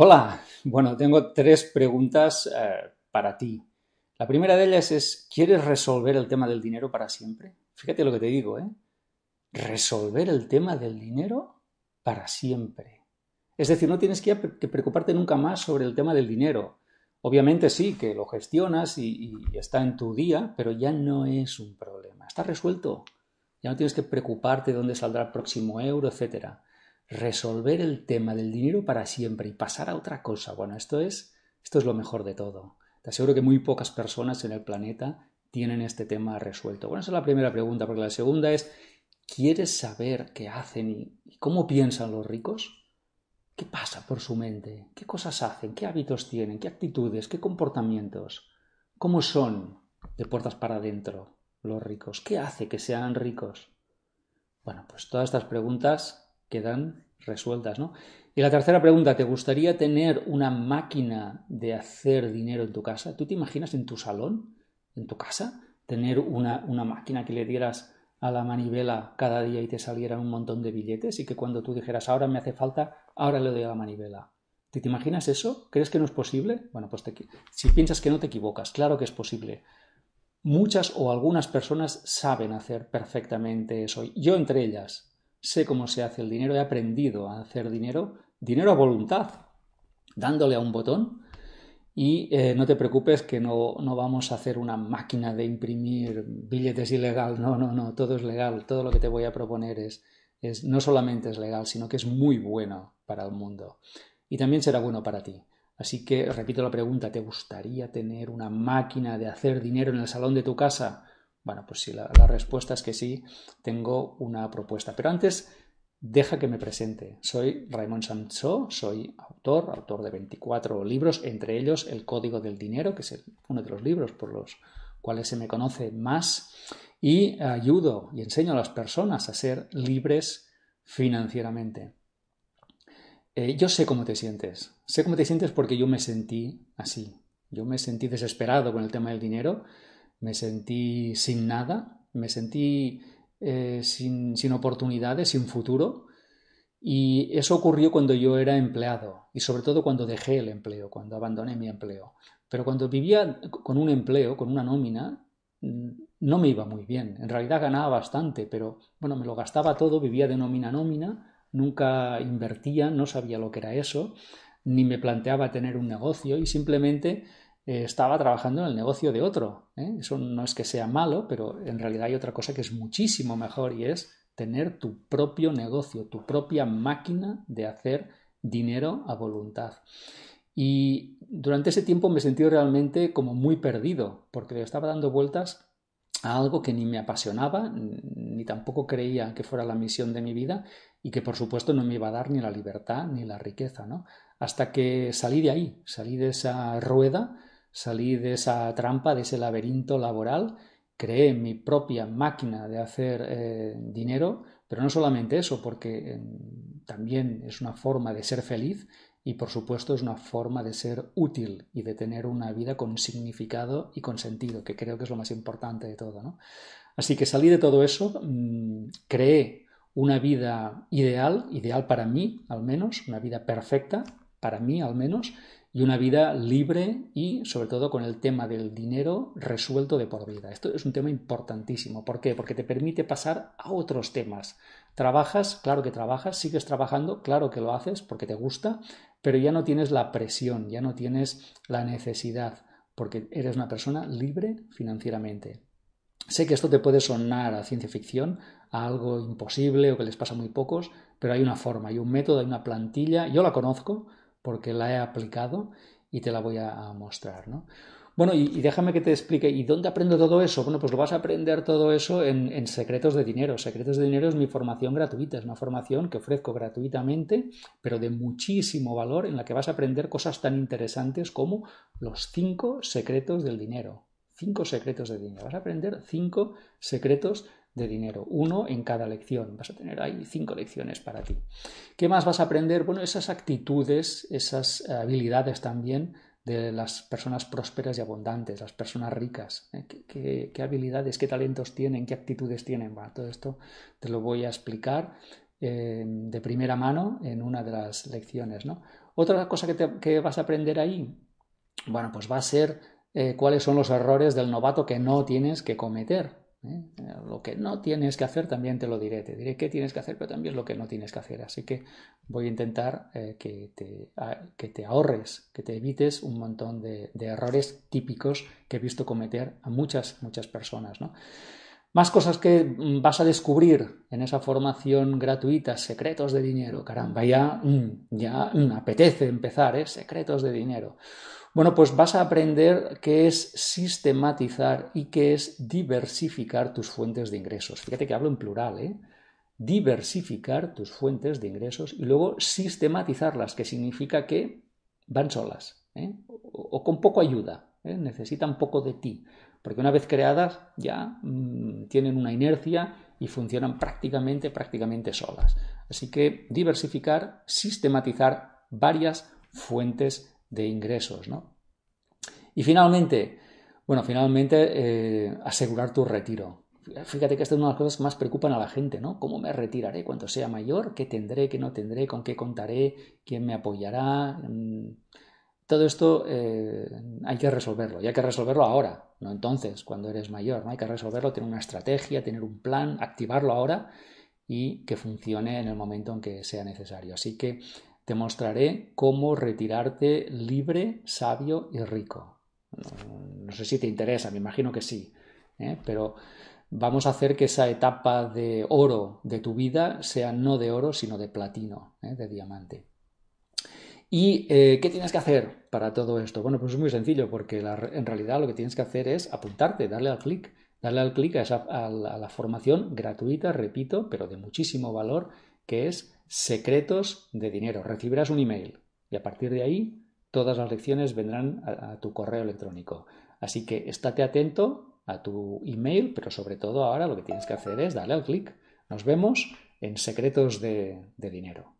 Hola, bueno, tengo tres preguntas eh, para ti. La primera de ellas es, ¿quieres resolver el tema del dinero para siempre? Fíjate lo que te digo, ¿eh? Resolver el tema del dinero para siempre. Es decir, no tienes que, preocuparte nunca más sobre el tema del dinero. Obviamente sí, que lo gestionas y, y está en tu día, pero ya no es un problema. Está resuelto. Ya no tienes que preocuparte de dónde saldrá el próximo euro, etcétera resolver el tema del dinero para siempre y pasar a otra cosa. Bueno, esto es, esto es lo mejor de todo. Te aseguro que muy pocas personas en el planeta tienen este tema resuelto. Bueno, esa es la primera pregunta, porque la segunda es, ¿quieres saber qué hacen y, cómo piensan los ricos? ¿Qué pasa por su mente? ¿Qué cosas hacen? ¿Qué hábitos tienen? ¿Qué actitudes? ¿Qué comportamientos? ¿Cómo son de puertas para adentro los ricos? ¿Qué hace que sean ricos? Bueno, pues todas estas preguntas quedan resueltas, ¿no? Y la tercera pregunta, ¿te gustaría tener una máquina de hacer dinero en tu casa? ¿Tú te imaginas en tu salón, en tu casa, tener una, una máquina que le dieras a la manivela cada día y te salieran un montón de billetes y que cuando tú dijeras ahora me hace falta, ahora le doy a la manivela? ¿Te, te imaginas eso? ¿Crees que no es posible? Bueno, pues si piensas que no te equivocas, claro que es posible. Muchas o algunas personas saben hacer perfectamente eso, yo entre ellas, sé cómo se hace el dinero, he aprendido a hacer dinero, dinero a voluntad, dándole a un botón. Y eh, no te preocupes que no, no, vamos a hacer una máquina de imprimir billetes ilegal. No, no, no, todo es legal. Todo lo que te voy a proponer es, es no solamente es legal, sino que es muy bueno para el mundo. Y también será bueno para ti. Así que repito la pregunta, ¿te gustaría tener una máquina de hacer dinero en el salón de tu casa? Bueno, pues si la, respuesta es que sí, tengo una propuesta. Pero antes, deja que me presente. Soy Raymond Sancho, soy autor, autor de 24 libros, entre ellos El Código del Dinero, que es uno de los libros por los cuales se me conoce más, y ayudo y enseño a las personas a ser libres financieramente. Eh, yo sé cómo te sientes, sé cómo te sientes porque yo me sentí así, yo me sentí desesperado con el tema del dinero me sentí sin nada, me sentí eh, sin, sin oportunidades, sin futuro. Y eso ocurrió cuando yo era empleado y sobre todo cuando dejé el empleo, cuando abandoné mi empleo. Pero cuando vivía con un empleo, con una nómina, no me iba muy bien. En realidad ganaba bastante, pero bueno, me lo gastaba todo, vivía de nómina a nómina, nunca invertía, no sabía lo que era eso, ni me planteaba tener un negocio y simplemente eh, estaba trabajando en el negocio de otro. ¿eh? Eso no es que sea malo, pero en realidad hay otra cosa que es muchísimo mejor y es tener tu propio negocio, tu propia máquina de hacer dinero a voluntad. Y durante ese tiempo me sentí realmente como muy perdido, porque estaba dando vueltas a algo que ni me apasionaba, ni tampoco creía que fuera la misión de mi vida y que por supuesto no me iba a dar ni la libertad ni la riqueza, ¿no? Hasta que salí de ahí, salí de esa rueda Salí de esa trampa, de ese laberinto laboral, creé mi propia máquina de hacer eh, dinero, pero no solamente eso, porque em, también es una forma de ser feliz y por supuesto es una forma de ser útil y de tener una vida con significado y con sentido, que creo que es lo más importante de todo. Así que salí de todo eso, mm, creé una vida ideal, ideal para mí al menos, una vida perfecta, para mí al menos, y una vida libre y sobre todo con el tema del dinero resuelto de por vida. Esto es un tema importantísimo. ¿Por qué? Porque te permite pasar a otros temas. Trabajas, claro que trabajas, sigues trabajando, claro que lo haces porque te gusta, pero ya no tienes la presión, ya no tienes la necesidad, porque eres una persona libre financieramente. Sé que esto te puede sonar a ciencia ficción, a algo imposible o que les pasa a muy pocos, pero hay una forma, hay un método, hay una plantilla, yo la conozco, porque la he aplicado y te la voy a mostrar. ¿no? Bueno, y, déjame que te explique, ¿y dónde aprendo todo eso? Bueno, pues lo vas a aprender todo eso en, Secretos de Dinero. Secretos de Dinero es mi formación gratuita, es una formación que ofrezco gratuitamente, pero de muchísimo valor, en la que vas a aprender cosas tan interesantes como los cinco secretos del dinero. Cinco secretos de dinero. Vas a aprender cinco secretos de dinero, uno en cada lección. Vas a tener ahí cinco lecciones para ti. ¿Qué más vas a aprender? Bueno, esas actitudes, esas habilidades también de las personas prósperas y abundantes, las personas ricas. ¿eh? ¿Qué, habilidades, qué talentos tienen, qué actitudes tienen? Bueno, todo esto te lo voy a explicar eh, de primera mano en una de las lecciones. ¿no? Otra cosa que, vas a aprender ahí, bueno, pues va a ser eh, cuáles son los errores del novato que no tienes que cometer. ¿Eh? Lo que no tienes que hacer también te lo diré. Te diré qué tienes que hacer, pero también lo que no tienes que hacer. Así que voy a intentar eh, que, te, que, te, ahorres, que te evites un montón de, errores típicos que he visto cometer a muchas, muchas personas. ¿no? Más cosas que mm, vas a descubrir en esa formación gratuita, secretos de dinero. Caramba, ya, mm, ya apetece empezar, ¿eh? Secretos de dinero. Bueno, pues vas a aprender qué es sistematizar y qué es diversificar tus fuentes de ingresos. Fíjate que hablo en plural, ¿eh? Diversificar tus fuentes de ingresos y luego sistematizarlas, que significa que van solas, ¿eh? o, con poco ayuda, ¿eh? necesitan poco de ti porque una vez creadas ya mm, tienen una inercia y funcionan prácticamente, prácticamente solas. Así que diversificar, sistematizar varias fuentes de ingresos. ¿no? Y finalmente, bueno, finalmente eh, asegurar tu retiro. Fíjate que esta es una de las cosas que más preocupan a la gente, ¿no? ¿Cómo me retiraré cuando sea mayor? ¿Qué tendré? ¿Qué no tendré? ¿Con qué contaré? ¿Quién me apoyará? Mm, todo esto eh, hay que resolverlo y hay que resolverlo ahora, no entonces, cuando eres mayor. ¿no? Hay que resolverlo, tener una estrategia, tener un plan, activarlo ahora y que funcione en el momento en que sea necesario. Así que te mostraré cómo retirarte libre, sabio y rico. No, sé si te interesa, me imagino que sí, ¿eh? pero vamos a hacer que esa etapa de oro de tu vida sea no de oro, sino de platino, ¿eh? de diamante. ¿Y eh, qué tienes que hacer para todo esto? Bueno, pues es muy sencillo, porque en realidad lo que tienes que hacer es apuntarte, darle al clic, darle al clic a, la formación gratuita, repito, pero de muchísimo valor, que es Secretos de Dinero. Recibirás un email y a partir de ahí todas las lecciones vendrán a, tu correo electrónico. Así que estate atento a tu email, pero sobre todo ahora lo que tienes que hacer es darle al clic. Nos vemos en Secretos de Dinero.